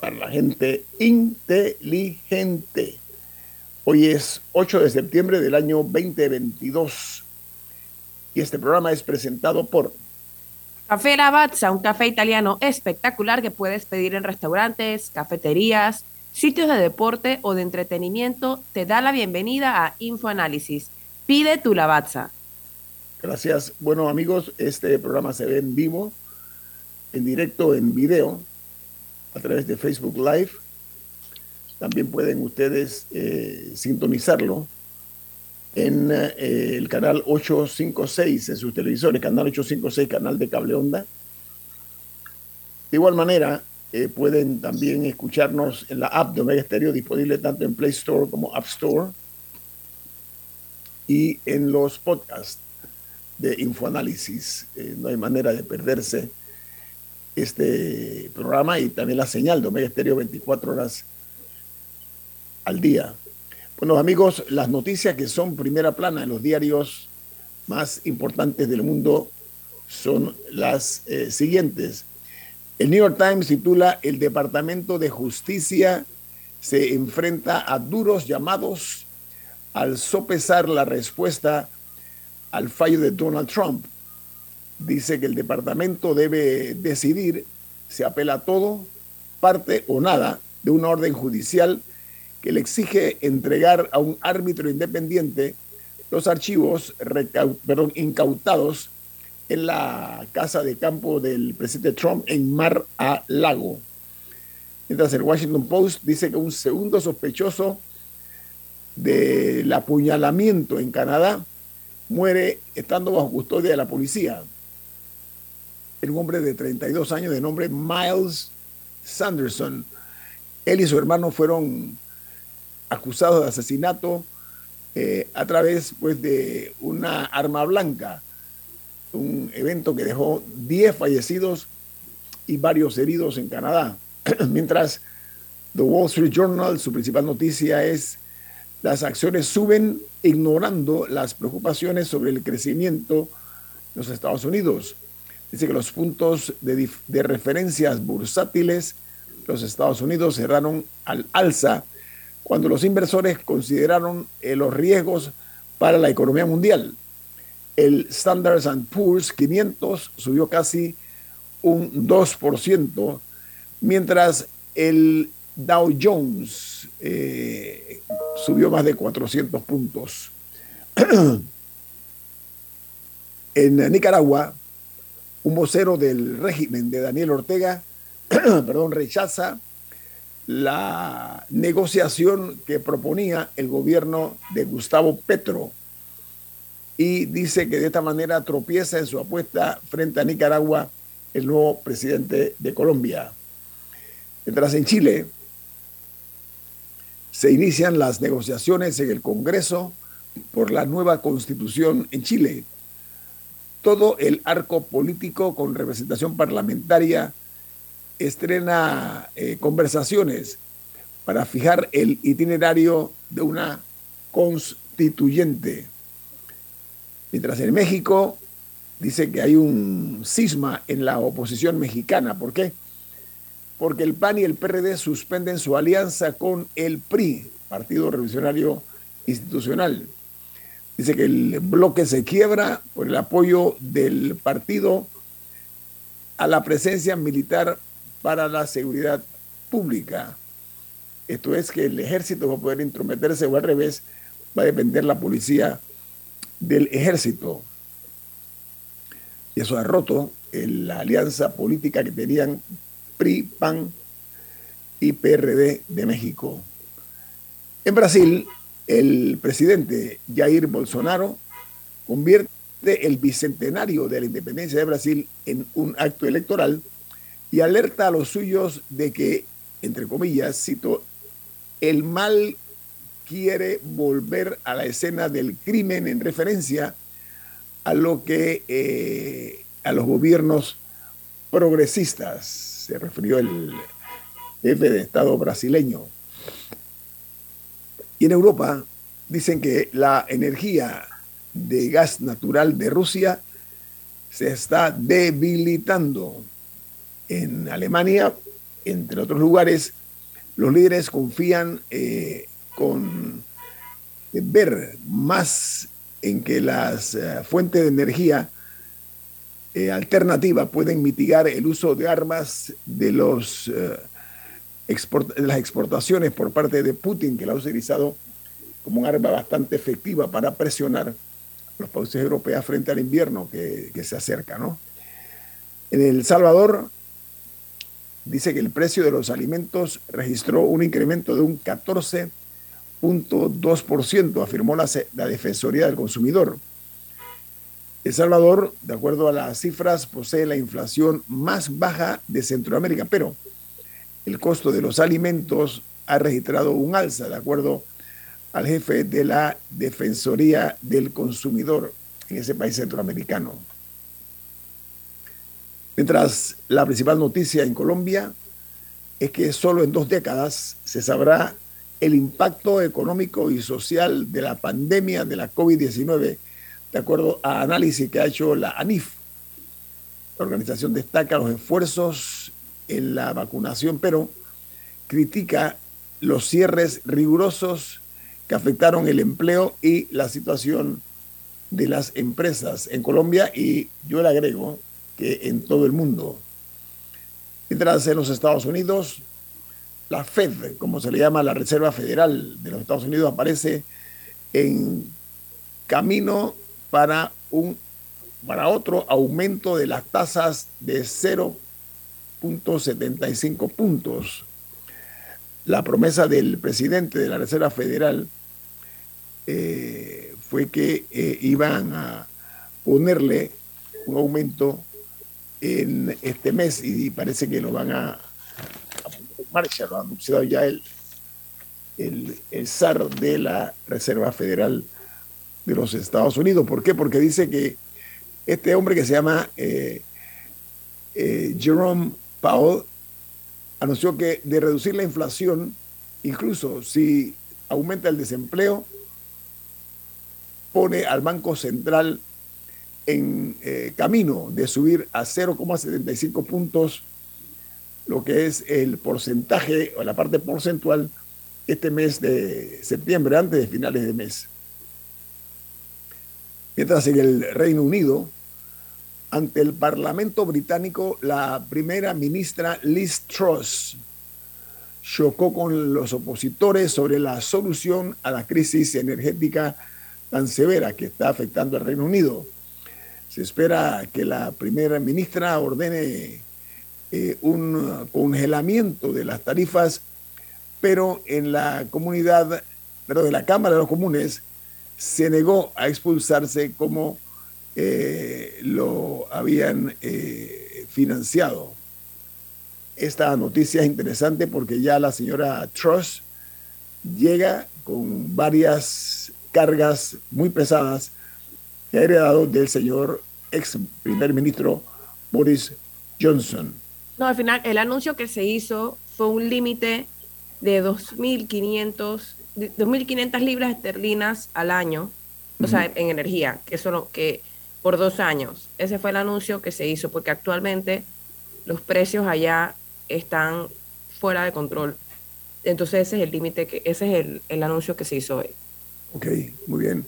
para la gente inteligente. Hoy es 8 de septiembre del año 2022 y este programa es presentado por Café Lavazza, un café italiano espectacular que puedes pedir en restaurantes, cafeterías, sitios de deporte o de entretenimiento. Te da la bienvenida a Info Análisis. Pide tu Lavazza. Gracias. Bueno, amigos, este programa se ve en vivo, en directo, en video, a través de Facebook Live. También pueden ustedes eh, sintonizarlo en eh, el canal 856 en sus televisores, canal 856, canal de cable onda. De igual manera, eh, pueden también escucharnos en la app de Omega Stereo, disponible tanto en Play Store como App Store, y en los podcasts de Infoanálisis. No hay manera de perderse este programa y también la señal de Omega Estéreo 24 horas al día. Bueno, amigos, las noticias que son primera plana en los diarios más importantes del mundo son las eh, siguientes. El New York Times titula El Departamento de Justicia se enfrenta a duros llamados al sopesar la respuesta al fallo de Donald Trump. Dice que el departamento debe decidir si apela a todo, parte o nada de una orden judicial que le exige entregar a un árbitro independiente los archivos incautados en la casa de campo del presidente Trump en Mar a Lago. Mientras el Washington Post dice que un segundo sospechoso del apuñalamiento en Canadá muere estando bajo custodia de la policía. Un hombre de 32 años de nombre Miles Sanderson. Él y su hermano fueron acusados de asesinato eh, a través pues, de una arma blanca, un evento que dejó 10 fallecidos y varios heridos en Canadá. Mientras The Wall Street Journal, su principal noticia es las acciones suben ignorando las preocupaciones sobre el crecimiento de los Estados Unidos. Dice que los puntos de, referencias bursátiles de los Estados Unidos cerraron al alza cuando los inversores consideraron eh, los riesgos para la economía mundial. El Standard Poor's 500 subió casi un 2%, mientras el Dow Jones eh, subió más de 400 puntos. en Nicaragua, un vocero del régimen de Daniel Ortega, perdón, rechaza la negociación que proponía el gobierno de Gustavo Petro y dice que de esta manera tropieza en su apuesta frente a Nicaragua el nuevo presidente de Colombia. Mientras en Chile, se inician las negociaciones en el Congreso por la nueva constitución en Chile. Todo el arco político con representación parlamentaria estrena eh, conversaciones para fijar el itinerario de una constituyente. Mientras en México dice que hay un cisma en la oposición mexicana. ¿Por qué? porque el PAN y el PRD suspenden su alianza con el PRI, Partido Revolucionario Institucional. Dice que el bloque se quiebra por el apoyo del partido a la presencia militar para la seguridad pública. Esto es que el ejército va a poder intrometerse o al revés, va a depender la policía del ejército. Y eso ha roto la alianza política que tenían PRI, PAN y PRD de México. En Brasil, el presidente Jair Bolsonaro convierte el bicentenario de la independencia de Brasil en un acto electoral y alerta a los suyos de que, entre comillas, cito, el mal quiere volver a la escena del crimen en referencia a lo que eh, a los gobiernos progresistas se refirió el jefe de Estado brasileño. Y en Europa dicen que la energía de gas natural de Rusia se está debilitando. En Alemania, entre otros lugares, los líderes confían eh, con ver más en que las eh, fuentes de energía eh, alternativas pueden mitigar el uso de armas de, los, las exportaciones por parte de Putin, que la ha utilizado como un arma bastante efectiva para presionar los países europeos frente al invierno que, se acerca. ¿no? En El Salvador dice que el precio de los alimentos registró un incremento de un 14.2%, afirmó la Defensoría del Consumidor. El Salvador, de acuerdo a las cifras, posee la inflación más baja de Centroamérica, pero el costo de los alimentos ha registrado un alza, de acuerdo al jefe de la Defensoría del Consumidor en ese país centroamericano. Mientras la principal noticia en Colombia es que solo en dos décadas se sabrá el impacto económico y social de la pandemia de la COVID-19, de acuerdo a análisis que ha hecho la ANIF. La organización destaca los esfuerzos en la vacunación, pero critica los cierres rigurosos que afectaron el empleo y la situación de las empresas en Colombia y yo le agrego que en todo el mundo. Mientras en los Estados Unidos, la Fed, como se le llama la Reserva Federal de los Estados Unidos, aparece en camino para un para otro aumento de las tasas de 0.75 puntos. La promesa del presidente de la Reserva Federal eh, fue que eh, iban a ponerle un aumento en este mes y parece que lo van a, a marcha, lo ha anunciado ya el, el, el SAR de la Reserva Federal de los Estados Unidos. ¿Por qué? Porque dice que este hombre que se llama eh, Jerome Powell anunció que de reducir la inflación, incluso si aumenta el desempleo, pone al Banco Central en eh, camino de subir a 0,75 puntos lo que es el porcentaje o la parte porcentual este mes de septiembre, antes de finales de mes. Mientras en el Reino Unido, ante el Parlamento británico, la primera ministra Liz Truss chocó con los opositores sobre la solución a la crisis energética tan severa que está afectando al Reino Unido. Se espera que la primera ministra ordene eh, un congelamiento de las tarifas, pero en la comunidad, de la Cámara de los Comunes se negó a expulsarse como eh, lo habían eh, financiado. Esta noticia es interesante porque ya la señora Truss llega con varias cargas muy pesadas que ha heredado del señor ex primer ministro Boris Johnson. No, al final el anuncio que se hizo fue un límite de 2.500 2.500 libras esterlinas al año, o sea, en energía, que eso que por dos años. Ese fue el anuncio que se hizo, porque actualmente los precios allá están fuera de control. Entonces ese es el límite, que ese es el, el anuncio que se hizo hoy. Ok, muy bien.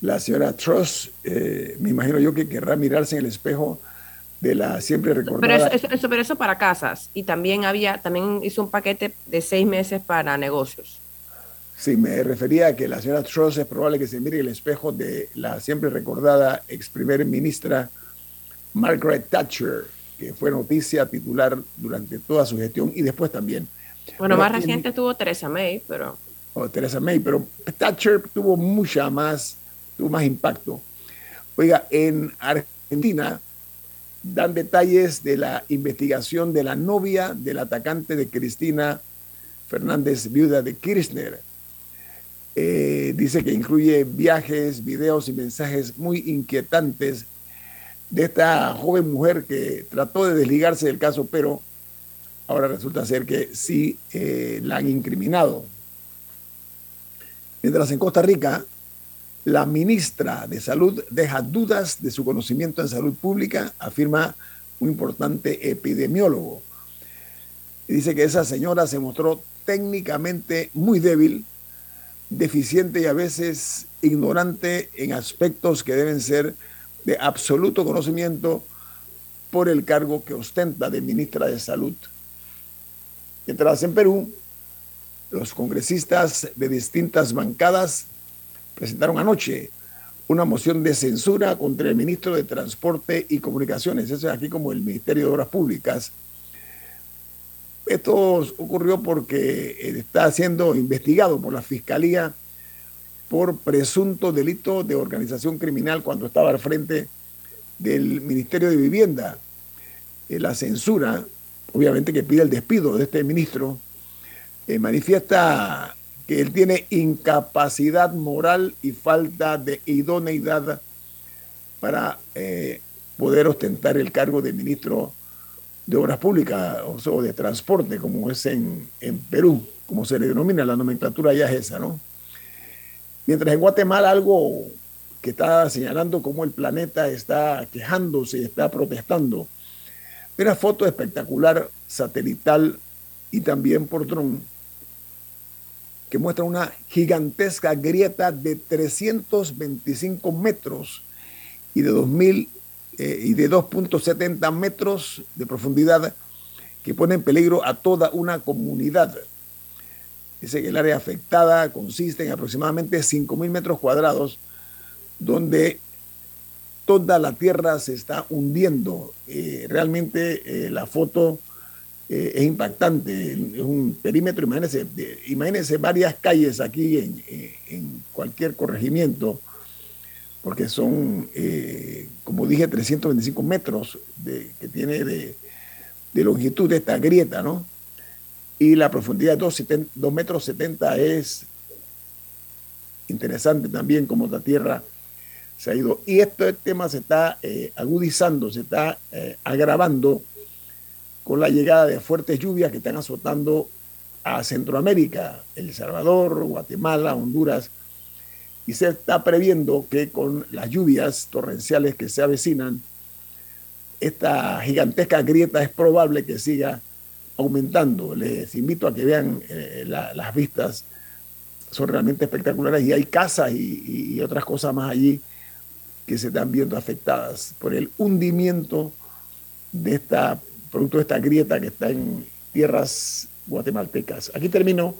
La señora Truss, eh, me imagino yo que querrá mirarse en el espejo de la siempre recordada. Pero eso, pero eso para casas y también había, también hizo un paquete de seis meses para negocios. Sí, me refería a que la señora Truss es probable que se mire el espejo de la siempre recordada ex primer ministra Margaret Thatcher, que fue noticia titular durante toda su gestión y después también. Bueno, más reciente tuvo Theresa May, pero... Oh, Theresa May, pero Thatcher tuvo mucha más, tuvo más impacto. Oiga, en Argentina dan detalles de la investigación de la novia del atacante de Cristina Fernández, viuda de Kirchner. Eh, dice que incluye viajes, videos y mensajes muy inquietantes de esta joven mujer que trató de desligarse del caso, pero ahora resulta ser que sí eh, la han incriminado. Mientras en Costa Rica, la ministra de Salud deja dudas de su conocimiento en salud pública, afirma un importante epidemiólogo. dice que esa señora se mostró técnicamente muy débil, deficiente y a veces ignorante en aspectos que deben ser de absoluto conocimiento por el cargo que ostenta de ministra de Salud. Mientras en Perú, los congresistas de distintas bancadas presentaron anoche una moción de censura contra el ministro de Transporte y Comunicaciones, eso es aquí como el Ministerio de Obras Públicas. Esto ocurrió porque está siendo investigado por la Fiscalía por presunto delito de organización criminal cuando estaba al frente del Ministerio de Vivienda. Eh, la censura, obviamente que pide el despido de este ministro, eh, manifiesta que él tiene incapacidad moral y falta de idoneidad para eh, poder ostentar el cargo de ministro de Obras Públicas o, de Transporte, como es en, en Perú, como se le denomina, la nomenclatura ya es esa, ¿no? Mientras en Guatemala algo que está señalando cómo el planeta está quejándose está protestando. Una foto espectacular satelital y también por dron que muestra una gigantesca grieta de 325 metros y de 2000 eh, y de 2.70 metros de profundidad que pone en peligro a toda una comunidad. Dice que el área afectada consiste en aproximadamente 5.000 metros cuadrados, donde toda la tierra se está hundiendo. Eh, realmente eh, la foto es impactante, es un perímetro, imagínense, imagínense varias calles aquí en, cualquier corregimiento, porque son, como dije, 325 metros que tiene de, de longitud de esta grieta, ¿no? y la profundidad de 2, metros 70 es interesante también como la Tierra se ha ido. Y este tema se está eh, agudizando, se está eh, agravando con la llegada de fuertes lluvias que están azotando a Centroamérica, El Salvador, Guatemala, Honduras, y se está previendo que con las lluvias torrenciales que se avecinan, esta gigantesca grieta es probable que siga aumentando. Les invito a que vean eh, las vistas, son realmente espectaculares y hay casas y, otras cosas más allí que se están viendo afectadas por el hundimiento de esta, producto de esta grieta que está en tierras guatemaltecas. Aquí termino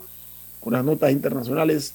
con las notas internacionales.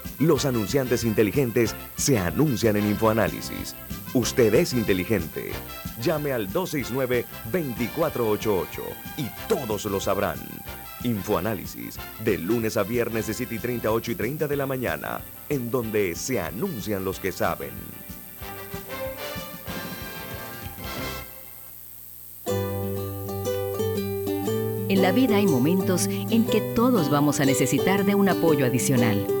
Los anunciantes inteligentes se anuncian en InfoAnálisis. Usted es inteligente. Llame al 269-2488 y todos lo sabrán. Infoanálisis, de lunes a viernes de 7 y 30 a 8 y 30 de la mañana, en donde se anuncian los que saben. En la vida hay momentos en que todos vamos a necesitar de un apoyo adicional.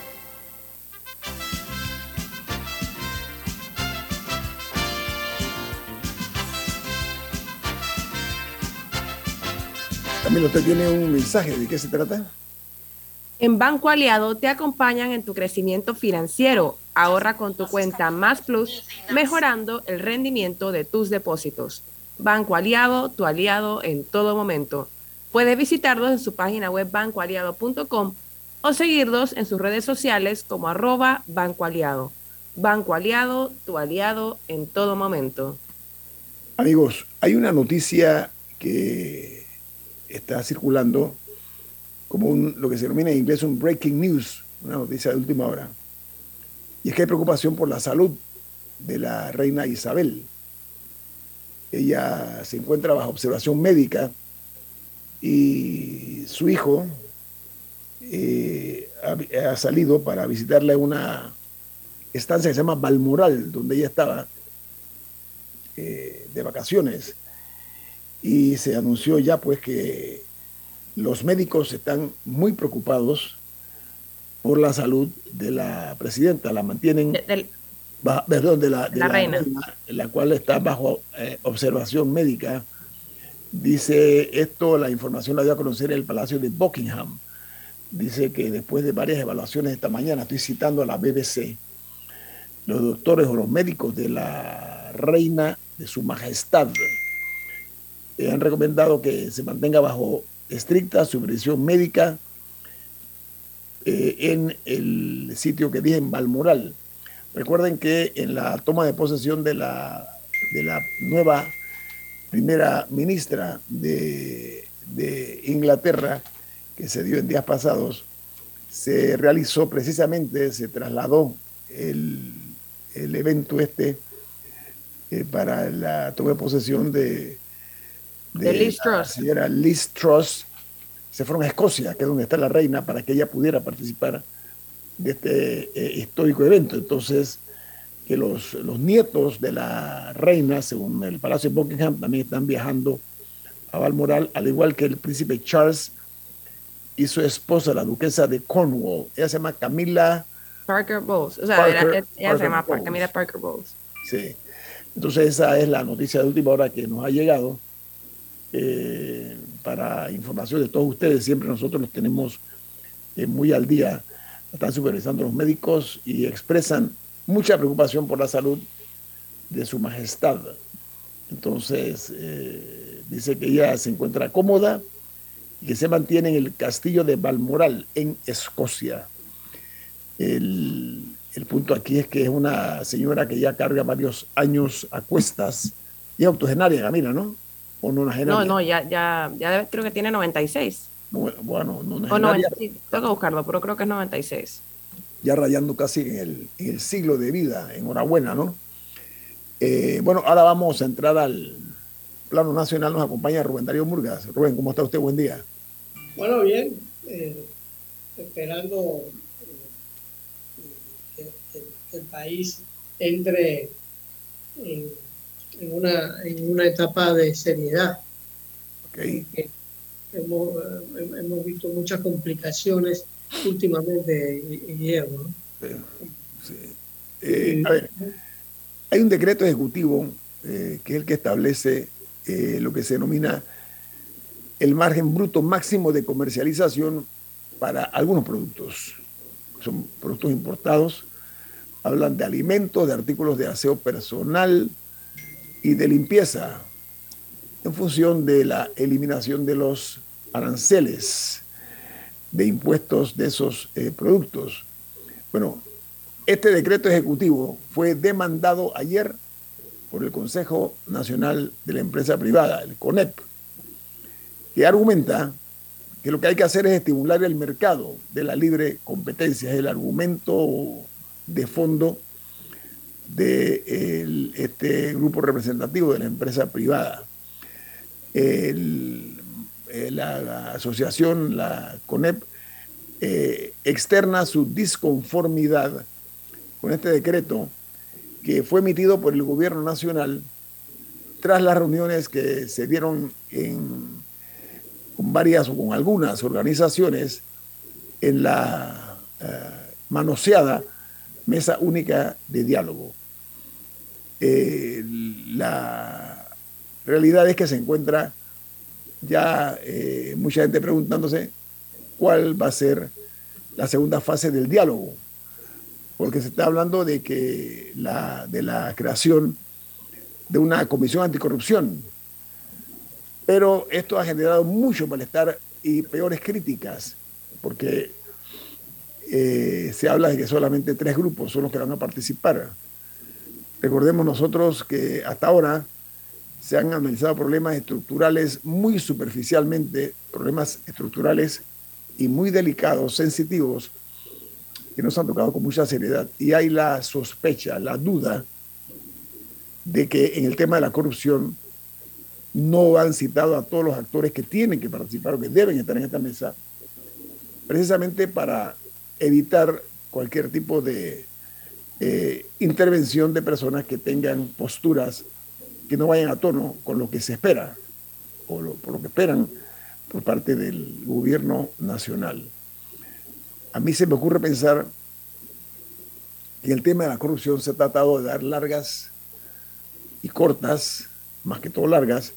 También usted tiene un mensaje, ¿de qué se trata? En Banco Aliado te acompañan en tu crecimiento financiero. Ahorra con tu cuenta Más Plus, mejorando el rendimiento de tus depósitos. Banco Aliado, tu aliado en todo momento. Puedes visitarlos en su página web bancoaliado.com o seguirlos en sus redes sociales como arroba Banco Aliado. Banco Aliado, tu aliado en todo momento. Amigos, hay una noticia que está circulando como un, lo que se denomina en inglés un breaking news, una noticia de última hora. Y es que hay preocupación por la salud de la reina Isabel. Ella se encuentra bajo observación médica y su hijo eh, ha, salido para visitarle una estancia que se llama Balmoral, donde ella estaba eh, de vacaciones. Y se anunció ya pues que los médicos están muy preocupados por la salud de la presidenta, la mantienen, De- del- perdón, de la, de La la reina. la cual está bajo eh, observación médica. Dice esto, la información la dio a conocer el Palacio de Buckingham. Dice que después de varias evaluaciones esta mañana, estoy citando a la BBC, los doctores o los médicos de la reina de su majestad han recomendado que se mantenga bajo estricta supervisión médica eh, en el sitio que dije en Balmoral. Recuerden que en la toma de posesión de la, de la nueva primera ministra de, de Inglaterra, que se dio en días pasados, se realizó precisamente, se trasladó el, el evento este eh, para la toma de posesión de, De Liz la Truss. señora Liz Truss. Se fueron a Escocia, que es donde está la reina, para que ella pudiera participar de este eh, histórico evento. Entonces, que los, los nietos de la reina, según el Palacio de Buckingham, también están viajando a Balmoral, al igual que el príncipe Charles y su esposa, la duquesa de Cornwall. Ella se llama Camila, Parker Bowles. O sea, Parker- era- ella Parker se llama Bowles. Camila Parker Bowles. sí. Entonces, esa es la noticia de última hora que nos ha llegado. Eh, para información de todos ustedes, siempre nosotros los tenemos eh, muy al día. Están supervisando los médicos y expresan mucha preocupación por la salud de su majestad. Entonces, eh, dice que ella se encuentra cómoda y que se mantiene en el castillo de Balmoral, en Escocia. El, el punto aquí es que es una señora que ya carga varios años a cuestas y octogenaria, Camila, ¿no? O nonagenaria. No, no, ya, ya, ya debe- creo que tiene 96. Bueno, bueno, O nonagenaria, 90, sí, tengo que buscarlo, pero creo que es 96. ya rayando casi en el, en el siglo de vida. Enhorabuena, ¿no? Eh, bueno, ahora vamos a entrar al plano nacional. Nos acompaña Rubén Darío Murgas. Rubén, ¿cómo está usted? Buen día. Bueno, bien, eh, esperando eh, el país entre en, una, en una etapa de seriedad. Okay. Hemos, hemos, visto muchas complicaciones últimamente, Guillermo. Eh, a ver, hay un decreto ejecutivo eh, que es el que establece eh, lo que se denomina el margen bruto máximo de comercialización para algunos productos. Son productos importados, hablan de alimentos, de artículos de aseo personal y de limpieza, en función de la eliminación de los aranceles de impuestos de esos eh, productos. Bueno, este decreto ejecutivo fue demandado ayer por el Consejo Nacional de la Empresa Privada, el CONEP, que argumenta que lo que hay que hacer es estimular el mercado de la libre competencia, es el argumento de fondo de este grupo representativo de la empresa privada. la, asociación, la CONEP, eh, externa su disconformidad con este decreto que fue emitido por el gobierno nacional tras las reuniones que se dieron con varias o con algunas organizaciones en la eh, manoseada Mesa Única de Diálogo. Eh, la realidad es que se encuentra ya eh, mucha gente preguntándose cuál va a ser la segunda fase del diálogo, porque se está hablando de que la, de la creación de una comisión anticorrupción pero esto ha generado mucho malestar y peores críticas, porque eh, se habla de que solamente tres grupos son los que van a participar. Recordemos nosotros que hasta ahora se han analizado problemas estructurales muy superficialmente, problemas estructurales y muy delicados, sensitivos, que nos han tocado con mucha seriedad. Y hay la sospecha, la duda de que en el tema de la corrupción no han citado a todos los actores que tienen que participar o que deben estar en esta mesa, precisamente para evitar cualquier tipo de eh, intervención de personas que tengan posturas que no vayan a tono con lo que se espera o por lo que esperan por parte del gobierno nacional. A mí se me ocurre pensar que el tema de la corrupción se ha tratado de dar largas y cortas, más que todo largas,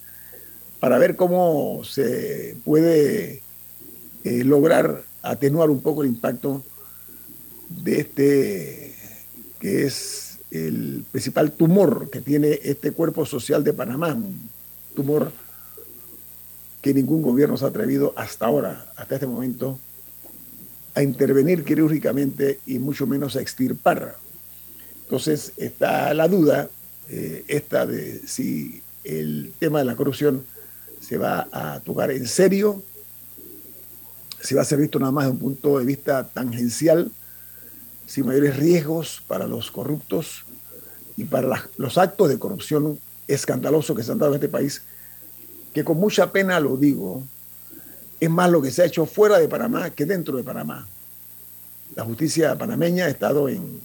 para ver cómo se puede eh, lograr atenuar un poco el impacto de este, que es el principal tumor que tiene este cuerpo social de Panamá, un tumor que ningún gobierno se ha atrevido hasta ahora, hasta este momento, a intervenir quirúrgicamente y mucho menos a extirpar. Entonces está la duda, eh, esta de si el tema de la corrupción se va a tocar en serio, si va a ser visto nada más de un punto de vista tangencial, sin mayores riesgos para los corruptos y para los actos de corrupción escandalosos que se han dado en este país, que con mucha pena lo digo, es más lo que se ha hecho fuera de Panamá que dentro de Panamá. La justicia panameña ha estado en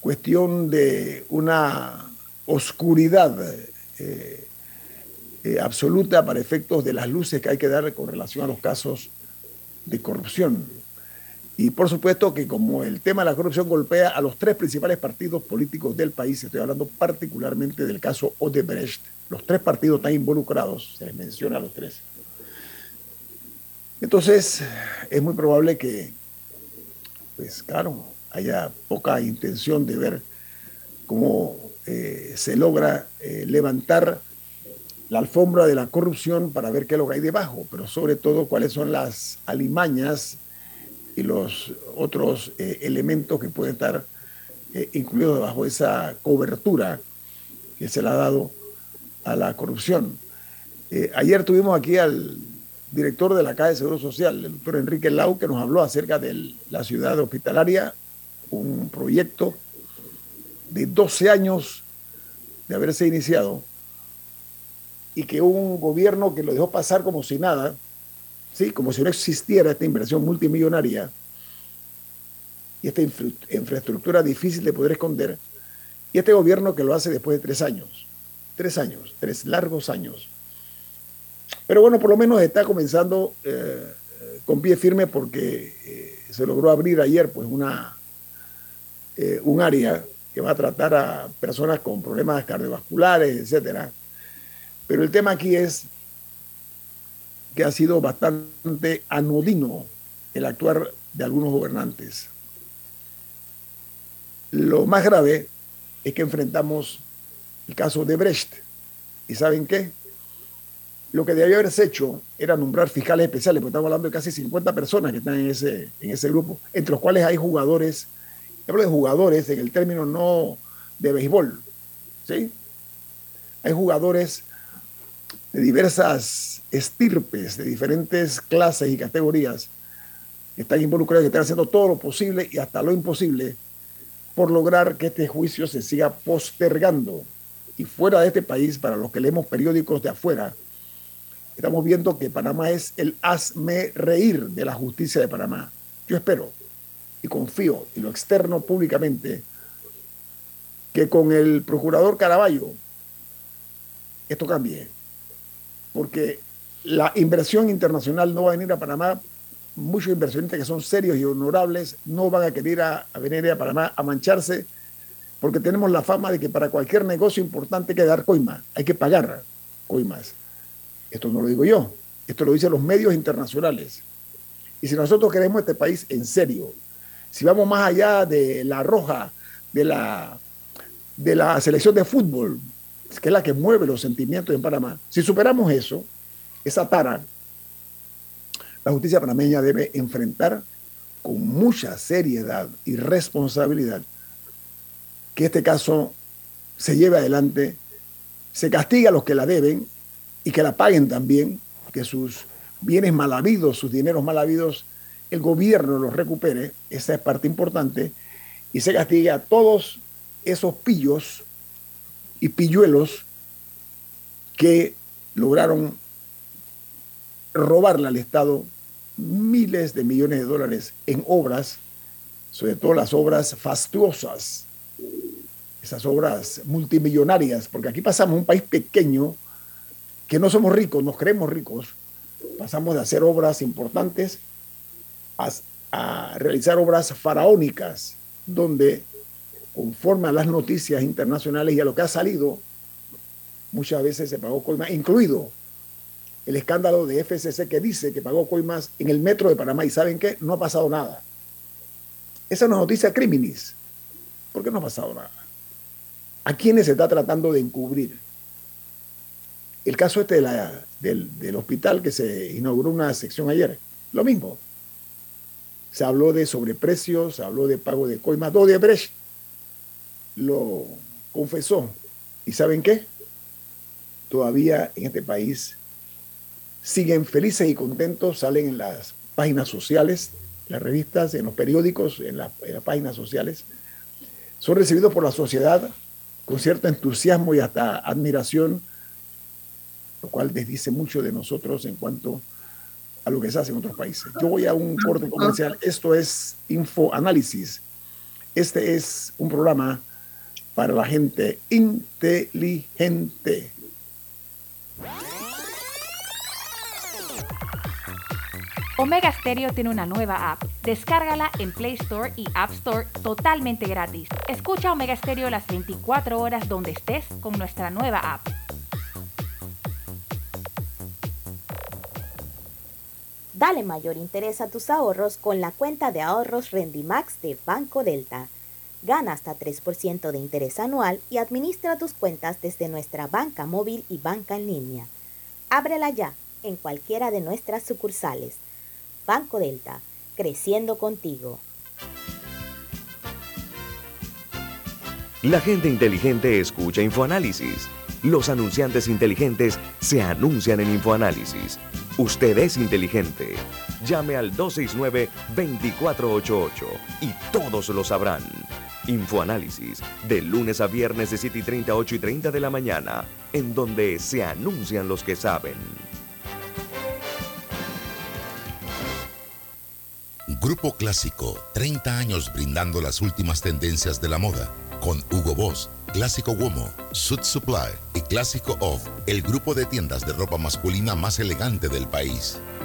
cuestión de una oscuridad eh, eh, absoluta para efectos de las luces que hay que dar con relación a los casos de corrupción. Y por supuesto que como el tema de la corrupción golpea a los tres principales partidos políticos del país, estoy hablando particularmente del caso Odebrecht, los tres partidos están involucrados, se les menciona a los tres. Entonces, es muy probable que, pues claro, haya poca intención de ver cómo eh, se logra eh, levantar la alfombra de la corrupción para ver qué es lo que hay debajo, pero sobre todo cuáles son las alimañas y los otros eh, elementos que pueden estar eh, incluidos debajo de esa cobertura que se le ha dado a la corrupción. Eh, ayer tuvimos aquí al director de la Caja de Seguro Social, el doctor Enrique Lau, que nos habló acerca de la ciudad hospitalaria, un proyecto de 12 años de haberse iniciado y que un gobierno que lo dejó pasar como si nada, ¿sí? como si no existiera esta inversión multimillonaria, y esta infraestructura difícil de poder esconder, y este gobierno que lo hace después de tres años, tres años, tres largos años. Pero bueno, por lo menos está comenzando eh, con pie firme porque eh, se logró abrir ayer pues una, eh, un área que va a tratar a personas con problemas cardiovasculares, etcétera. Pero el tema aquí es que ha sido bastante anodino el actuar de algunos gobernantes. Lo más grave es que enfrentamos el caso de Brecht. ¿Y saben qué? Lo que debía haberse hecho era nombrar fiscales especiales, porque estamos hablando de casi 50 personas que están en ese, en ese grupo, entre los cuales hay jugadores, hablo de jugadores en el término no de béisbol, ¿sí? Hay jugadores de diversas estirpes, de diferentes clases y categorías, que están involucrados, que están haciendo todo lo posible y hasta lo imposible por lograr que este juicio se siga postergando. Y fuera de este país, para los que leemos periódicos de afuera, estamos viendo que Panamá es el hazme reír de la justicia de Panamá. Yo espero y confío, y lo externo públicamente, que con el procurador Caraballo esto cambie. Porque la inversión internacional no va a venir a Panamá. Muchos inversionistas que son serios y honorables no van a querer a, venir a Panamá a mancharse porque tenemos la fama de que para cualquier negocio importante hay que dar coima, hay que pagar coimas. Esto no lo digo yo, esto lo dicen los medios internacionales. Y si nosotros queremos este país en serio, si vamos más allá de la roja, de la, de la selección de fútbol, que es la que mueve los sentimientos en Panamá, si superamos eso, esa tara, la justicia panameña debe enfrentar con mucha seriedad y responsabilidad que este caso se lleve adelante, se castiga a los que la deben y que la paguen también, que sus bienes mal habidos, sus dineros mal habidos, el gobierno los recupere, esa es parte importante, y se castigue a todos esos pillos y pilluelos que lograron robarle al Estado miles de millones de dólares en obras, sobre todo las obras fastuosas, esas obras multimillonarias, porque aquí pasamos un país pequeño que no somos ricos, nos creemos ricos, pasamos de hacer obras importantes a, realizar obras faraónicas, donde conforme a las noticias internacionales y a lo que ha salido, muchas veces se pagó coimas, incluido el escándalo de FCC que dice que pagó coimas en el metro de Panamá y saben qué, no ha pasado nada. Esa es una noticia criminis. ¿Por qué no ha pasado nada? ¿A quiénes se está tratando de encubrir? El caso este del, hospital que se inauguró una sección ayer, lo mismo. Se habló de sobreprecios, se habló de pago de coimas. Brecht lo confesó. ¿Y saben qué? Todavía en este país siguen felices y contentos, salen en las páginas sociales, las revistas, en los periódicos, en las páginas sociales. Son recibidos por la sociedad con cierto entusiasmo y hasta admiración lo cual desdice mucho de nosotros en cuanto a lo que se hace en otros países. Yo voy a un corte comercial. Esto es Info Análisis. Este es un programa para la gente inteligente. Omega Stereo tiene una nueva app. Descárgala en Play Store y App Store totalmente gratis. Escucha Omega Stereo las 24 horas donde estés con nuestra nueva app. Dale mayor interés a tus ahorros con la cuenta de ahorros Rendimax de Banco Delta. Gana hasta 3% de interés anual y administra tus cuentas desde nuestra banca móvil y banca en línea. Ábrela ya en cualquiera de nuestras sucursales. Banco Delta, creciendo contigo. La gente inteligente escucha InfoAnálisis. Los anunciantes inteligentes se anuncian en InfoAnálisis. Usted es inteligente. Llame al 269-2488 y todos lo sabrán. Infoanálisis, de lunes a viernes de 7 y 30, 8 y 30 de la mañana, en donde se anuncian los que saben. Grupo Clásico, 30 años brindando las últimas tendencias de la moda. Con Hugo Boss, Clásico Womo, Suit Supply y Clásico Off, el grupo de tiendas de ropa masculina más elegante del país.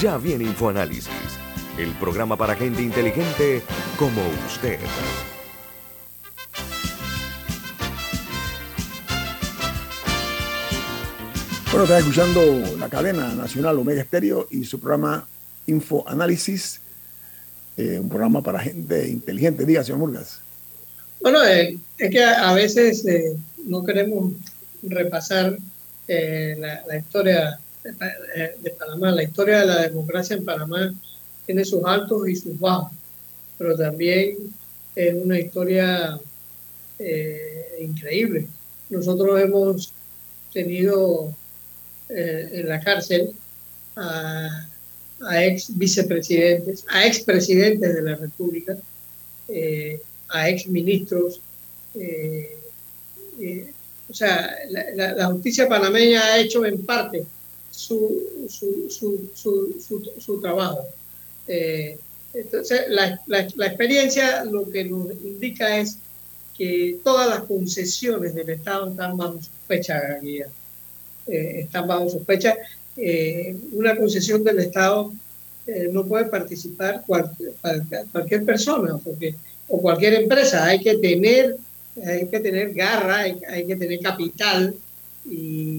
Ya viene InfoAnálisis, el programa para gente inteligente como usted. Bueno, está escuchando la cadena nacional Omega Estéreo y su programa InfoAnálisis, eh, un programa para gente inteligente. Diga, señor Murgas. Bueno, eh, es que a, veces eh, no queremos repasar la, la, historia de, Panamá. La historia de la democracia en Panamá tiene sus altos y sus bajos, pero también es una historia increíble. Nosotros hemos tenido en la cárcel a ex vicepresidentes, a ex presidentes de la República, eh, a ex ministros. Eh, eh, o sea, la, justicia panameña ha hecho en parte su, su, trabajo. entonces, la, la, experiencia lo que nos indica es que todas las concesiones del Estado están bajo sospecha, están bajo sospecha eh, una concesión del Estado eh, no puede participar cualquier persona porque, o cualquier empresa. Hay que tener, hay que tener garra, hay, que tener capital y,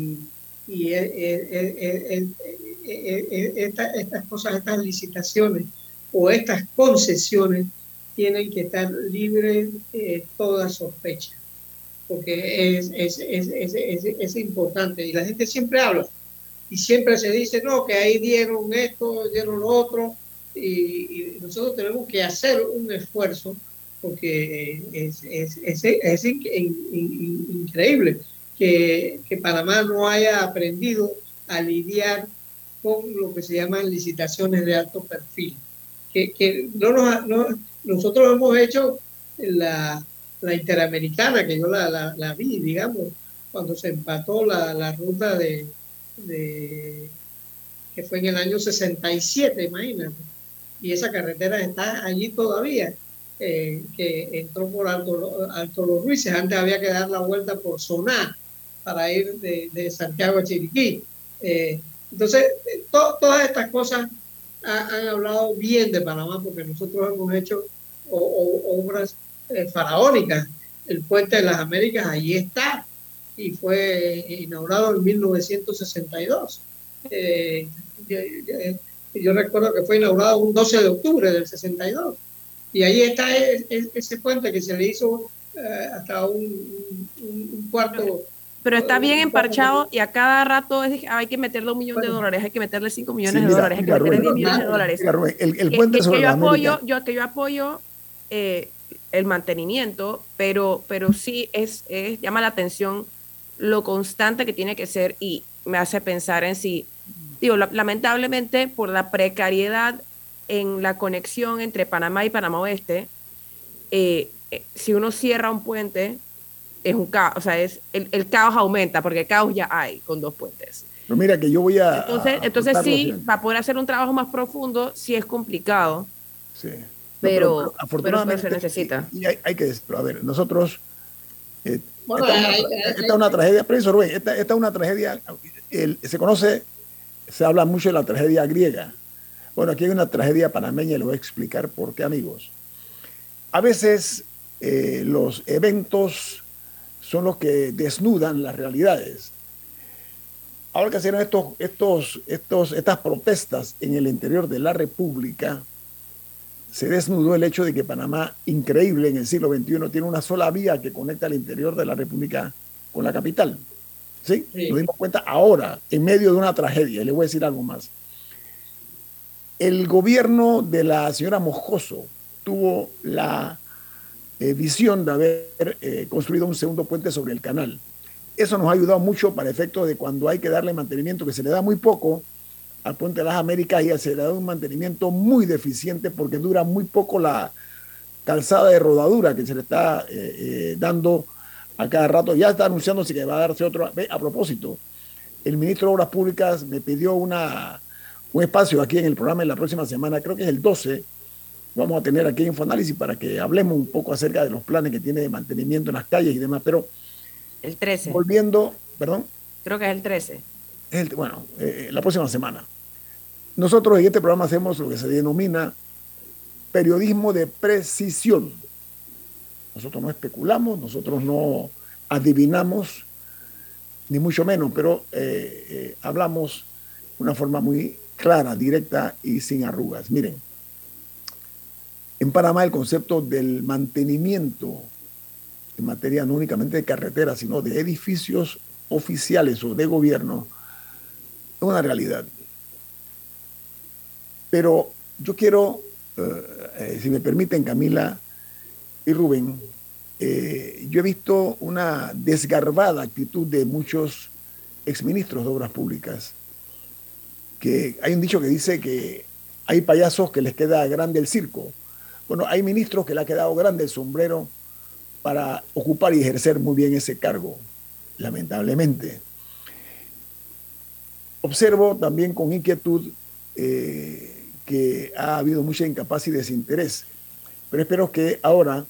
estas cosas, estas licitaciones o estas concesiones tienen que estar libres de toda sospecha, porque es, es, es, importante. Y la gente siempre habla y siempre se dice, no, que ahí dieron esto, dieron lo otro, y, nosotros tenemos que hacer un esfuerzo porque es, es, es, increíble que, Panamá no haya aprendido a lidiar con lo que se llaman licitaciones de alto perfil. Que, que no nos, nosotros hemos hecho la, la interamericana, que yo la, la, vi, digamos, cuando se empató la, ruta de, que fue en el año 67, imagínate. Y esa carretera está allí todavía, eh, que entró por Alto, Alto Los Ruices. Antes había que dar la vuelta por Soná para ir de, Santiago a Chiriquí. Eh, entonces, todas estas cosas han hablado bien de Panamá porque nosotros hemos hecho obras eh, faraónicas. El puente de las Américas allí está, y fue inaugurado en 1962. Eh, yo, recuerdo que fue inaugurado un 12 de octubre del 62. Y ahí está ese puente que se le hizo eh, hasta un, cuarto. Pero está bien emparchado y a cada rato hay que meterle un millón de dólares, hay que meterle 5 millones de dólares, hay que meterle 10 millones de dólares. el, puente que, yo apoyo, yo, que yo apoyo eh, el mantenimiento, pero, pero sí es, es, llama la atención lo constante que tiene que ser y me hace pensar en si, digo, lamentablemente por la precariedad en la conexión entre Panamá y Panamá Oeste, eh, eh, si uno cierra un puente, es un caos, o sea, es, el, caos aumenta porque caos ya hay con dos puentes. Pero mira que yo voy a... Entonces, entonces sí, para poder hacer un trabajo más profundo, sí es complicado. Sí. Pero, afortunadamente se necesita. Y hay, que decirlo. A ver, nosotros eh, esta, es una tragedia, profesor Rubén, esta, es una tragedia, se conoce, se habla mucho de la tragedia griega. Bueno, aquí hay una tragedia panameña y lo voy a explicar por qué, amigos. A veces eh, los eventos son los que desnudan las realidades. Ahora que hicieron estos, estos, estos, estas protestas en el interior de la República, se desnudó el hecho de que Panamá, increíble en el siglo XXI, tiene una sola vía que conecta al interior de la República con la capital. ¿Sí? Nos dimos cuenta ahora, en medio de una tragedia. Y le voy a decir algo más. El gobierno de la señora Moscoso tuvo la eh, visión de haber eh, construido un segundo puente sobre el canal. Eso nos ha ayudado mucho para efecto de cuando hay que darle mantenimiento, que se le da muy poco al puente de las Américas y se le da un mantenimiento muy deficiente porque dura muy poco la calzada de rodadura que se le está eh, dando a cada rato. Ya está anunciándose que va a darse otro. A propósito, el ministro de Obras Públicas me pidió un espacio aquí en el programa en la próxima semana, creo que es el 12 vamos a tener aquí Infoanálisis para que hablemos un poco acerca de los planes que tiene de mantenimiento en las calles y demás. Pero. El 13. Volviendo, perdón. Creo que es el 13. bueno, eh, eh, la próxima semana. Nosotros en este programa hacemos lo que se denomina periodismo de precisión. Nosotros no especulamos, nosotros no adivinamos, ni mucho menos, pero eh, hablamos de una forma muy clara, directa y sin arrugas. Miren, en Panamá el concepto del mantenimiento en materia no únicamente de carreteras, sino de edificios oficiales o de gobierno, es una realidad. Pero yo quiero, eh, eh, si me permiten Camila y Rubén, eh, yo he visto una desgarbada actitud de muchos exministros de obras públicas, que hay un dicho que dice que hay payasos que les queda grande el circo bueno, hay ministros que le ha quedado grande el sombrero para ocupar y ejercer muy bien ese cargo, lamentablemente. Observo también con inquietud eh, que ha habido mucha incapacidad y desinterés, pero espero que ahora,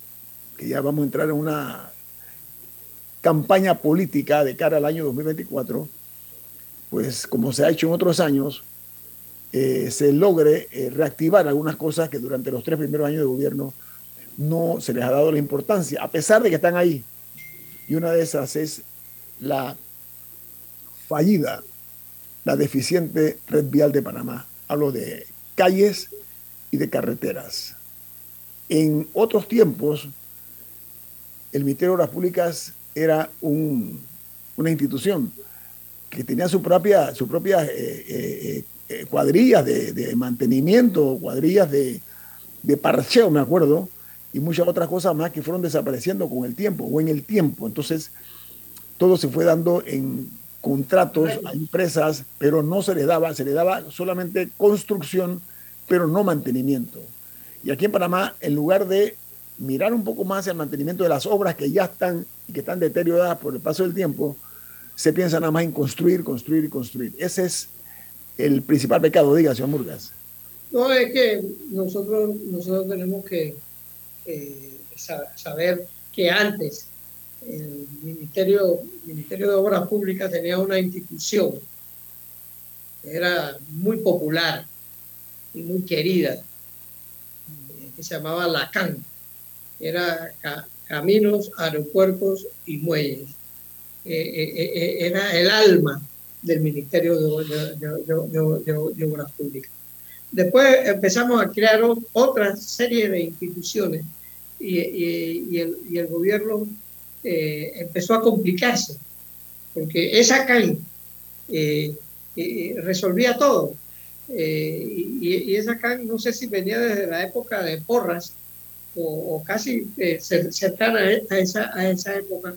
que ya vamos a entrar en una campaña política de cara al año 2024, pues como se ha hecho en otros años, eh, se logre eh, reactivar algunas cosas que durante los tres primeros años de gobierno no se les ha dado la importancia, a pesar de que están ahí. Y una de esas es la fallida, la deficiente red vial de Panamá. Hablo de calles y de carreteras. En otros tiempos, el Ministerio de Obras Públicas era una institución que tenía su propia, su propia eh, eh, cuadrillas de, mantenimiento, cuadrillas de, de parcheo, me acuerdo, y muchas otras cosas más que fueron desapareciendo con el tiempo o en el tiempo. Entonces, todo se fue dando en contratos a empresas, pero no se le daba, se le daba solamente construcción, pero no mantenimiento. Y aquí en Panamá, en lugar de mirar un poco más el mantenimiento de las obras que ya están y que están deterioradas por el paso del tiempo, se piensa nada más en construir, construir y construir. Ese es el principal pecado? Diga, señor Murgas. No, es que nosotros, nosotros tenemos que saber que antes el Ministerio, Ministerio de Obras Públicas tenía una institución que era muy popular y muy querida, que se llamaba la CAN, era Caminos, Aeropuertos y Muelles. Eh, eh, eh, era el alma del Ministerio de, Obras Públicas. Después empezamos a crear otra serie de instituciones y, el, gobierno eh, empezó a complicarse, porque esa CAI eh, eh, resolvía todo. y, esa CAI no sé si venía desde la época de Porras o, casi cercana a esa, a esa época,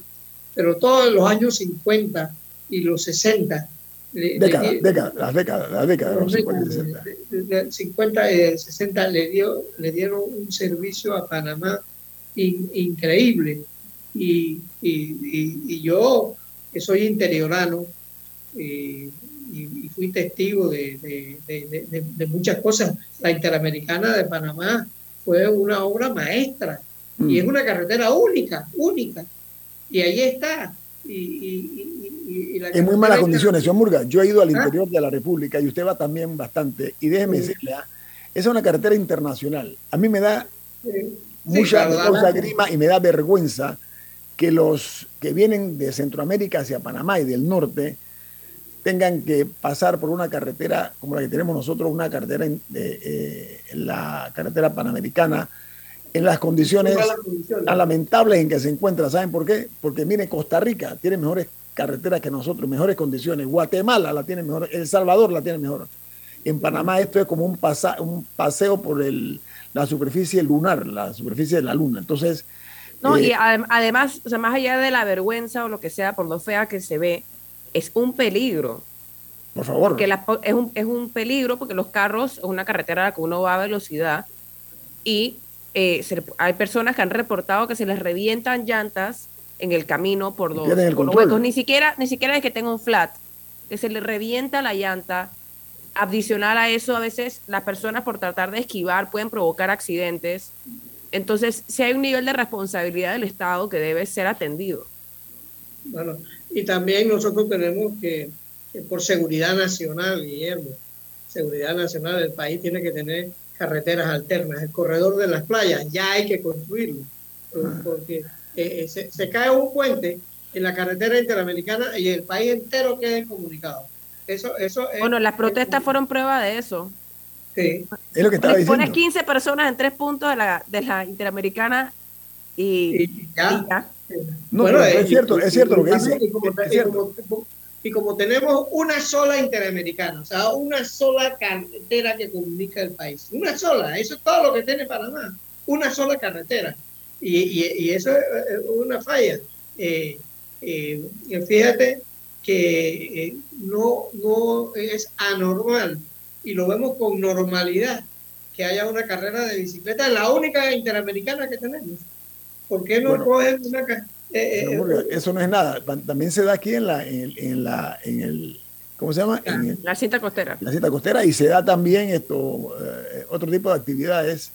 pero todos los años 50 y los 60. Década, década, las décadas, las décadas, los 50 y 60. De, 50 y 60 le, dio, le dieron un servicio a Panamá increíble. Y, y, y, yo, que soy interiorano, y, fui testigo de, de, de, muchas cosas, la Interamericana de Panamá fue una obra maestra y mm. es una carretera única, única. Y ahí está. y, en muy malas condiciones, señor Murga. Yo he ido al ¿Ah? interior de la República y usted va también bastante. Y déjeme decirle, ¿ah? es una carretera internacional. A mí me da mucha grima y me da vergüenza que los que vienen de Centroamérica hacia Panamá y del norte tengan que pasar por una carretera como la que tenemos nosotros, una carretera en, eh, la carretera panamericana, en las condiciones tan lamentables en que se encuentra. ¿Saben por qué? Porque mire, Costa Rica tiene mejores carreteras que nosotros, mejores condiciones. Guatemala la tiene mejor, El Salvador la tiene mejor. En Panamá esto es como un, un paseo por el, la superficie lunar, la superficie de la luna. Entonces... No, y eh, además, o sea, más allá de la vergüenza o lo que sea, por lo fea que se ve, es un peligro. Por favor. Porque es, un, es un peligro porque los carros, es una carretera a la que uno va a velocidad y eh, hay personas que han reportado que se les revientan llantas en el camino por los, huecos. Ni siquiera, ni siquiera es que tenga un flat, que se le revienta la llanta. Adicional a eso, a veces las personas por tratar de esquivar pueden provocar accidentes. Entonces, si hay un nivel de responsabilidad del Estado que debe ser atendido. Bueno, y también nosotros tenemos que, por seguridad nacional, Guillermo, seguridad nacional del país tiene que tener carreteras alternas. El corredor de las playas ya hay que construirlo, porque eh, eh, se, cae un puente en la carretera interamericana y el país entero queda incomunicado. Eso, eso bueno, las protestas fueron prueba de eso. Sí. Es lo que estaba diciendo. Pones 15 personas en tres puntos de la, de la interamericana y, ya. No, bueno, es, cierto, es cierto lo que dice. Y como, tenemos una sola interamericana, o sea, una sola carretera que comunica el país, una sola, eso es todo lo que tiene Panamá, una sola carretera. Y, y, eso es una falla. Eh, eh, fíjate que eh, no, no es anormal y lo vemos con normalidad que haya una carrera de bicicleta, la única interamericana que tenemos. ¿Por qué no cogen una eh, eh, eh, eso no es nada. También se da aquí en la, en, la, en el, ¿cómo se llama? En la cinta costera. La cinta costera y se da también esto, otro tipo de actividades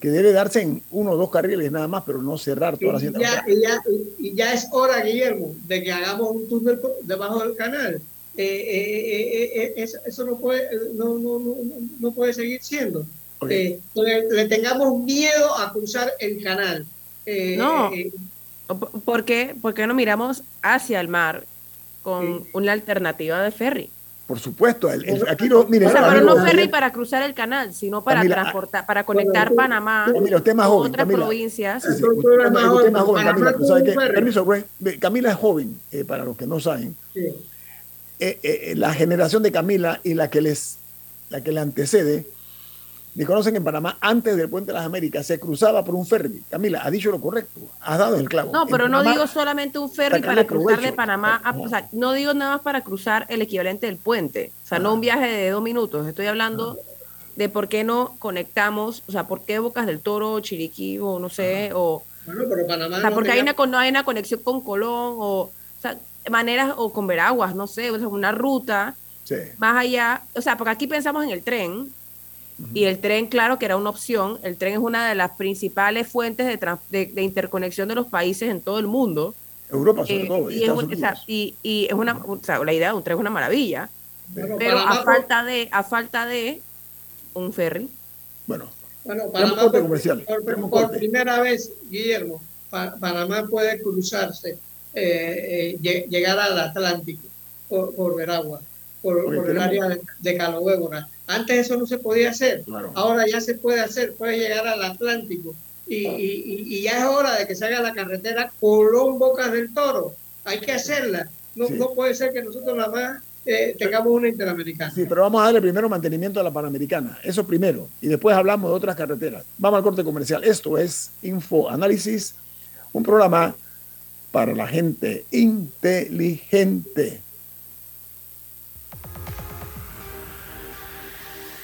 que debe darse en uno o dos carriles nada más, pero no cerrar toda la cinta ya, y, ya, y ya es hora, Guillermo, de que hagamos un túnel debajo del canal. eso, no puede, no, no, no, no puede seguir siendo. le tengamos miedo a cruzar el canal eh, no. Eh, ¿Por qué? no miramos hacia el mar con una alternativa de ferry? Por supuesto, aquí no, mire, pero no ferry para cruzar el canal, sino para transportar, para conectar Panamá con otras provincias. Camila es joven, eh, para los que no saben. la generación de Camila y la que les, la que le antecede, ni conocen en Panamá, antes del Puente de las Américas, se cruzaba por un ferry. Camila, ha dicho lo correcto, has dado el clavo. No, pero no digo solamente un ferry para cruzar de Panamá, o sea, no digo nada más para cruzar el equivalente del puente, o sea, no un viaje de dos minutos, estoy hablando de por qué no conectamos, o sea, por qué Bocas del Toro, Chiriquí, o no sé, o... Bueno, pero Panamá o sea, porque hay, una, no hay una conexión con Colón, o, o sea, maneras, o con Veraguas, no sé, o sea, una ruta más allá, o sea, porque aquí pensamos en el tren, y el tren, claro que era una opción. El tren es una de las principales fuentes de, interconexión de los países en todo el mundo. Europa, sobre eh, todo. Y, es, una, o sea, la idea de un tren es una maravilla. pero a falta de, a falta de un ferry. Bueno, bueno Panamá por, primera vez, Guillermo, Panamá puede cruzarse, eh, eh, llegar al Atlántico por, por Veragua, por, el área de, de antes eso no se podía hacer, ahora ya se puede hacer, puede llegar al Atlántico y, ya es hora de que se haga la carretera Colón Bocas del Toro. Hay que hacerla. No, no puede ser que nosotros nada más eh, tengamos una interamericana. Sí, pero vamos a darle primero mantenimiento a la panamericana. Eso primero. Y después hablamos de otras carreteras. Vamos al corte comercial. Esto es Info Análisis, un programa para la gente inteligente.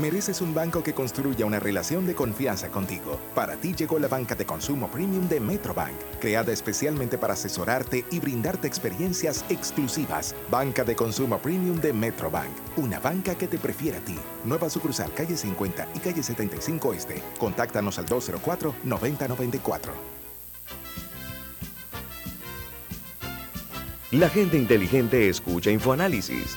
Mereces un banco que construya una relación de confianza contigo. Para ti llegó la banca de consumo premium de Metrobank, creada especialmente para asesorarte y brindarte experiencias exclusivas. Banca de consumo premium de Metrobank, una banca que te prefiere a ti. Nueva sucursal calle 50 y calle 75 Este. Contáctanos al 204-9094. La gente inteligente escucha InfoAnálisis.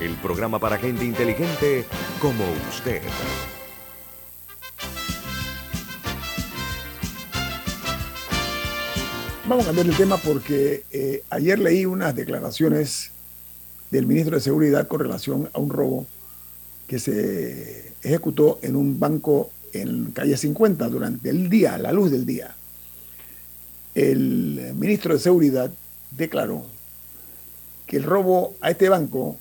el programa para gente inteligente como usted. Vamos a cambiar el tema porque eh, ayer leí unas declaraciones del ministro de Seguridad con relación a un robo que se ejecutó en un banco en calle 50 durante el día, la luz del día. El ministro de Seguridad declaró que el robo a este banco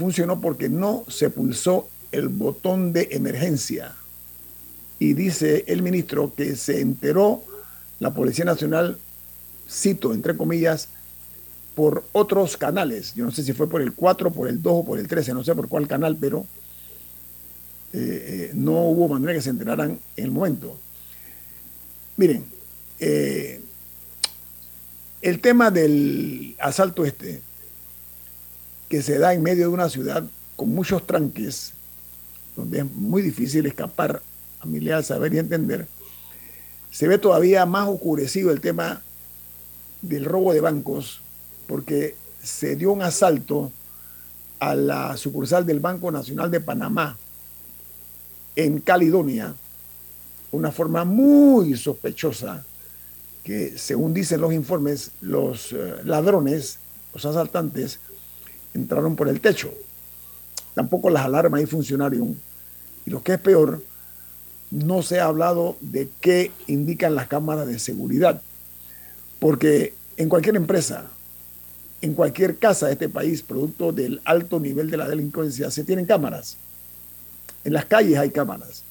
funcionó porque no se pulsó el botón de emergencia. Y dice el ministro que se enteró la Policía Nacional, cito entre comillas, por otros canales. Yo no sé si fue por el 4, por el 2 o por el 13, no sé por cuál canal, pero eh, eh, no hubo manera que se enteraran en el momento. Miren, eh, el tema del asalto este, que se da en medio de una ciudad con muchos tranques, donde es muy difícil escapar a mi leal saber y entender, se ve todavía más oscurecido el tema del robo de bancos, porque se dio un asalto a la sucursal del Banco Nacional de Panamá en Caledonia, una forma muy sospechosa, que según dicen los informes, los eh, ladrones, los asaltantes, entraron por el techo. Tampoco las alarmas ahí funcionaron. Y lo que es peor, no se ha hablado de qué indican las cámaras de seguridad. Porque en cualquier empresa, en cualquier casa de este país, producto del alto nivel de la delincuencia, se tienen cámaras. En las calles hay cámaras.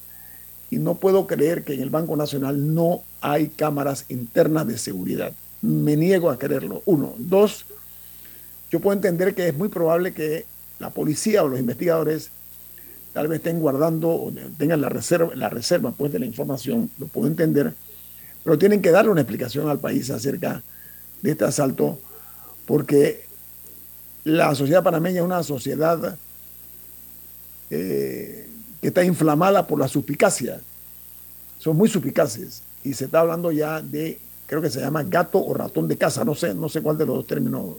Y no puedo creer que en el Banco Nacional no hay cámaras internas de seguridad. Me niego a creerlo. Uno. Dos, yo puedo entender que es muy probable que la policía o los investigadores tal vez estén guardando o tengan la reserva, la reserva pues, de la información, lo puedo entender, pero tienen que darle una explicación al país acerca de este asalto, porque la sociedad panameña es una sociedad eh, que está inflamada por la suspicacia. Son muy suspicaces y se está hablando ya de, creo que se llama gato o ratón de casa, no sé, no sé cuál de los dos términos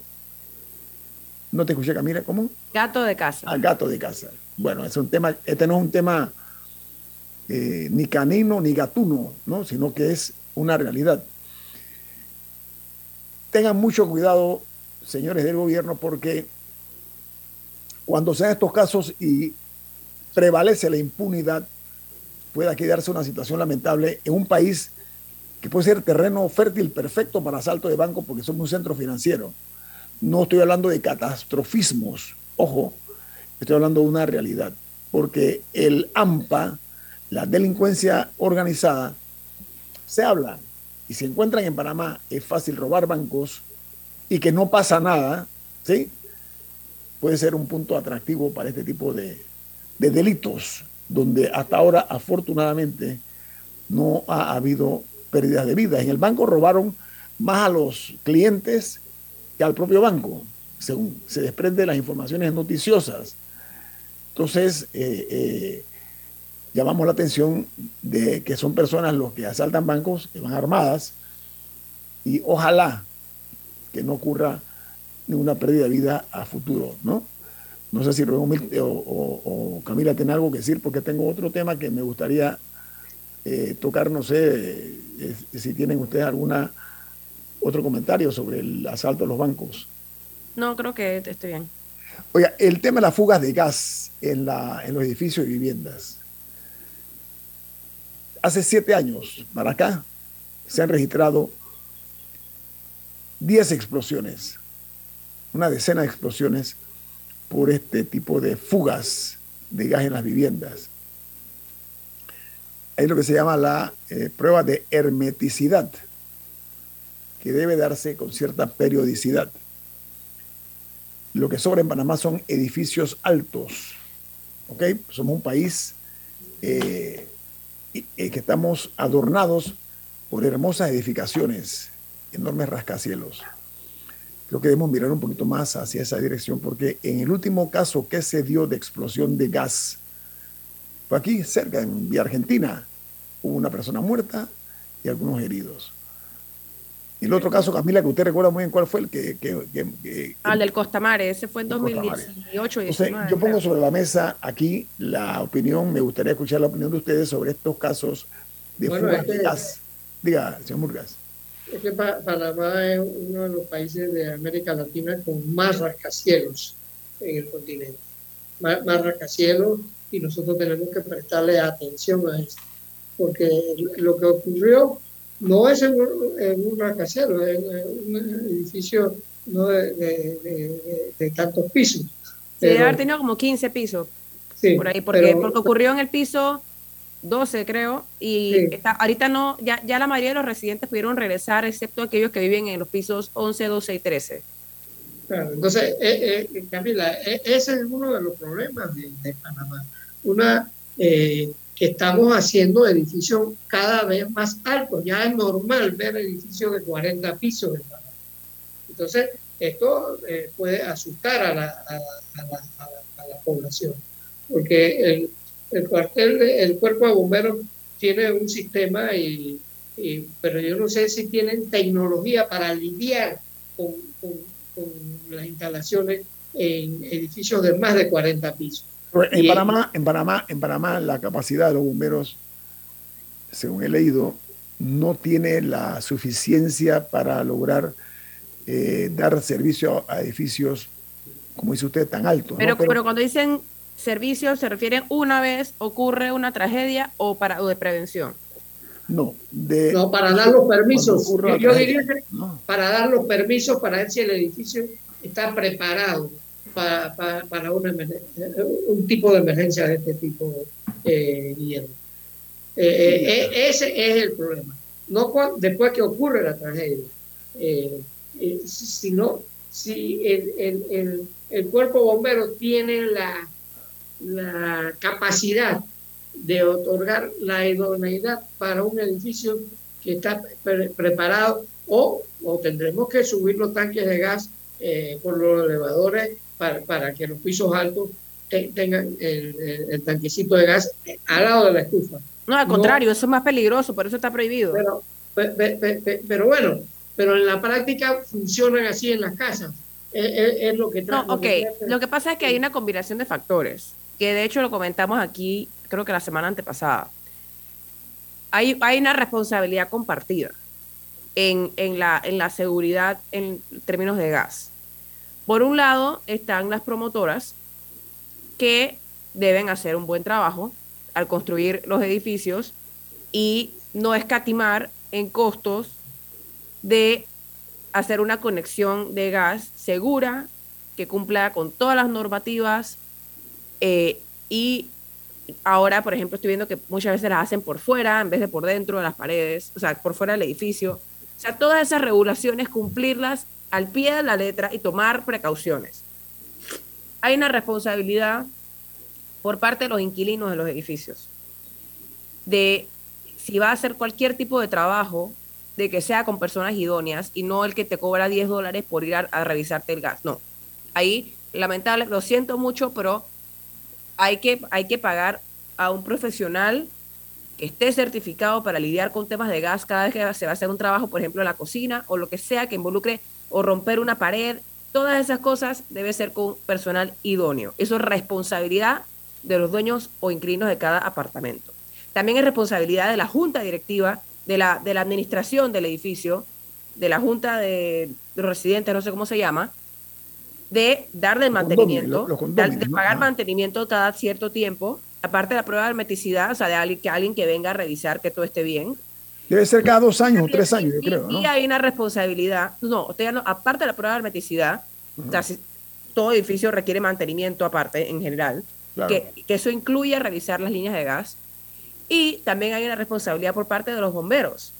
no te escuché, Camila, ¿cómo? Gato de casa. Al gato de casa. Bueno, es un tema, este no es un tema eh, ni canino ni gatuno, ¿no? Sino que es una realidad. Tengan mucho cuidado, señores del gobierno, porque cuando sean estos casos y prevalece la impunidad, puede quedarse una situación lamentable en un país que puede ser terreno fértil perfecto para asalto de banco porque somos un centro financiero no estoy hablando de catastrofismos, ojo, estoy hablando de una realidad, porque el AMPA, la delincuencia organizada, se habla y se encuentran en Panamá, es fácil robar bancos y que no pasa nada, ¿sí? Puede ser un punto atractivo para este tipo de, de delitos, donde hasta ahora, afortunadamente, no ha habido pérdidas de vida. En el banco robaron más a los clientes y al propio banco, según se desprende de las informaciones noticiosas. Entonces, eh, eh, llamamos la atención de que son personas los que asaltan bancos, que van armadas, y ojalá que no ocurra ninguna pérdida de vida a futuro, ¿no? No sé si Rubén o, o, Camila tienen algo que decir, porque tengo otro tema que me gustaría eh, tocar, no sé si tienen ustedes alguna otro comentario sobre el asalto a los bancos. No, creo que estoy bien. Oiga, el tema de las fugas de gas en, la, en los edificios y viviendas. Hace siete años para acá se han registrado 10 explosiones, una decena de explosiones por este tipo de fugas de gas en las viviendas. Es lo que se llama la eh, prueba de hermeticidad, que debe darse con cierta periodicidad. Lo que sobra en Panamá son edificios altos. ¿ok? Somos un país eh, eh, que estamos adornados por hermosas edificaciones, enormes rascacielos. Creo que debemos mirar un poquito más hacia esa dirección porque en el último caso que se dio de explosión de gas, fue aquí cerca, en Vía Argentina, hubo una persona muerta y algunos heridos. Y el otro caso, Camila, que usted recuerda muy bien cuál fue el que... que, ah, el del Costamare, ese fue en 2018. yo pongo sobre la mesa aquí la opinión, me gustaría escuchar la opinión de ustedes sobre estos casos de fugas de gas. Diga, señor Murgas. Es que Panamá es uno de los países de América Latina con más rascacielos en el continente. Más, más rascacielos y nosotros tenemos que prestarle atención a esto. Porque lo que ocurrió no es en, un rascacielo, es en un edificio no de, tantos pisos. Debe haber tenido como 15 pisos. Sí, por ahí, porque, porque ocurrió en el piso 12 creo, y está, ahorita no, ya, ya la mayoría de los residentes pudieron regresar, excepto aquellos que viven en los pisos 11, 12 y 13. Claro, entonces, eh, eh, Camila, e, ese es uno de los problemas de, de Panamá. Una, eh, estamos haciendo edificios cada vez más altos. Ya es normal ver edificios de 40 pisos. Entonces, esto eh, puede asustar a la, a, la, población, porque el, el, cuartel, el cuerpo de bomberos tiene un sistema, pero yo no sé si tienen tecnología para lidiar con, con, con las instalaciones en edificios de más de 40 pisos. En Panamá, en Panamá, en Panamá, la capacidad de los bomberos, según he leído, no tiene la suficiencia para lograr eh, dar servicio a edificios, como dice usted, tan altos. Pero, pero, cuando dicen servicio, ¿se refieren una vez ocurre una tragedia o para de prevención? No, de, no para dar los permisos. Yo, diría que para dar los permisos para ver si el edificio está preparado para, para, una un tipo de emergencia de este tipo, eh, Guillermo. Eh, eh, eh, ese es el problema. No después que ocurre la tragedia, sino si el, el, el, el, cuerpo bombero tiene la, la capacidad de otorgar la idoneidad para un edificio que está preparado o, o, tendremos que subir los tanques de gas por los elevadores para, que los pisos altos tengan el, tanquecito de gas al lado de la estufa. No, al contrario, eso es más peligroso, por eso está prohibido. Pero, pero, bueno, pero en la práctica funcionan así en las casas. Es, lo que No, ok. Lo que pasa es que hay una combinación de factores, que de hecho lo comentamos aquí, creo que la semana antepasada. Hay, hay una responsabilidad compartida en, en, la, en la seguridad en términos de gas. Por un lado están las promotoras que deben hacer un buen trabajo al construir los edificios y no escatimar en costos de hacer una conexión de gas segura que cumpla con todas las normativas eh, y ahora, por ejemplo, estoy viendo que muchas veces las hacen por fuera en vez de por dentro de las paredes, o sea, por fuera del edificio. O sea, todas esas regulaciones, cumplirlas al pie de la letra y tomar precauciones. Hay una responsabilidad por parte de los inquilinos de los edificios de si va a hacer cualquier tipo de trabajo de que sea con personas idóneas y no el que te cobra 10 dólares por ir a, revisarte el gas. No. Ahí, lamentable, lo siento mucho, pero hay que, hay que pagar a un profesional que esté certificado para lidiar con temas de gas cada vez que se va a hacer un trabajo, por ejemplo, en la cocina o lo que sea que involucre o romper una pared. Todas esas cosas debe ser con personal idóneo. Eso es responsabilidad de los dueños o inquilinos de cada apartamento. También es responsabilidad de la junta directiva, de la, de la administración del edificio, de la junta de los residentes, no sé cómo se llama, de darle el mantenimiento, de, pagar mantenimiento cada cierto tiempo, aparte de la prueba de hermeticidad, o sea, de alguien que, alguien que venga a revisar que todo esté bien. Debe ser cada dos años o tres años, yo creo. Y hay una responsabilidad, no, aparte de la prueba de hermeticidad, todo edificio requiere mantenimiento aparte en general, que, que eso incluye revisar las líneas de gas. Y también hay una responsabilidad por parte de los bomberos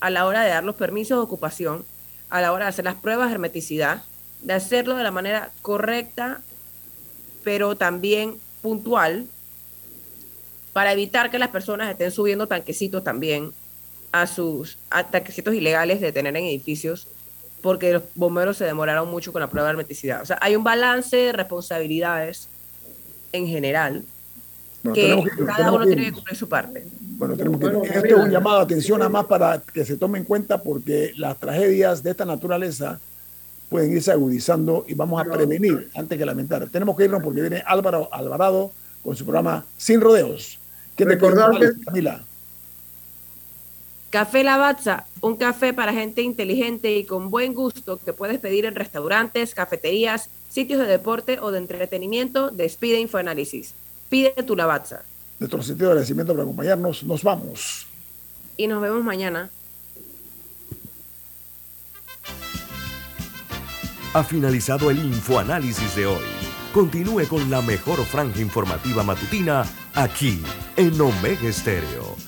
a la hora de dar los permisos de ocupación, a la hora de hacer las pruebas de hermeticidad, de hacerlo de la manera correcta, pero también puntual, para evitar que las personas estén subiendo tanquecitos también a sus tanquecitos ilegales de tener en edificios, porque los bomberos se demoraron mucho con la prueba de hermeticidad. O sea, hay un balance de responsabilidades en general que, cada uno tiene que cumplir su parte. Bueno, tenemos que, este es un llamado de atención nada más para que se tome en cuenta porque las tragedias de esta naturaleza pueden irse agudizando y vamos a prevenir antes que lamentar. Tenemos que irnos porque viene Álvaro Alvarado con su programa Sin Rodeos. ¿Qué Recordar Camila? Café Lavazza, un café para gente inteligente y con buen gusto que puedes pedir en restaurantes, cafeterías, sitios de deporte o de entretenimiento. Despide Infoanálisis. Pide tu Lavazza. Nuestro sentido de agradecimiento por acompañarnos. Nos vamos. Y nos vemos mañana. Ha finalizado el infoanálisis de hoy. Continúe con la mejor franja informativa matutina aquí en Omega Estéreo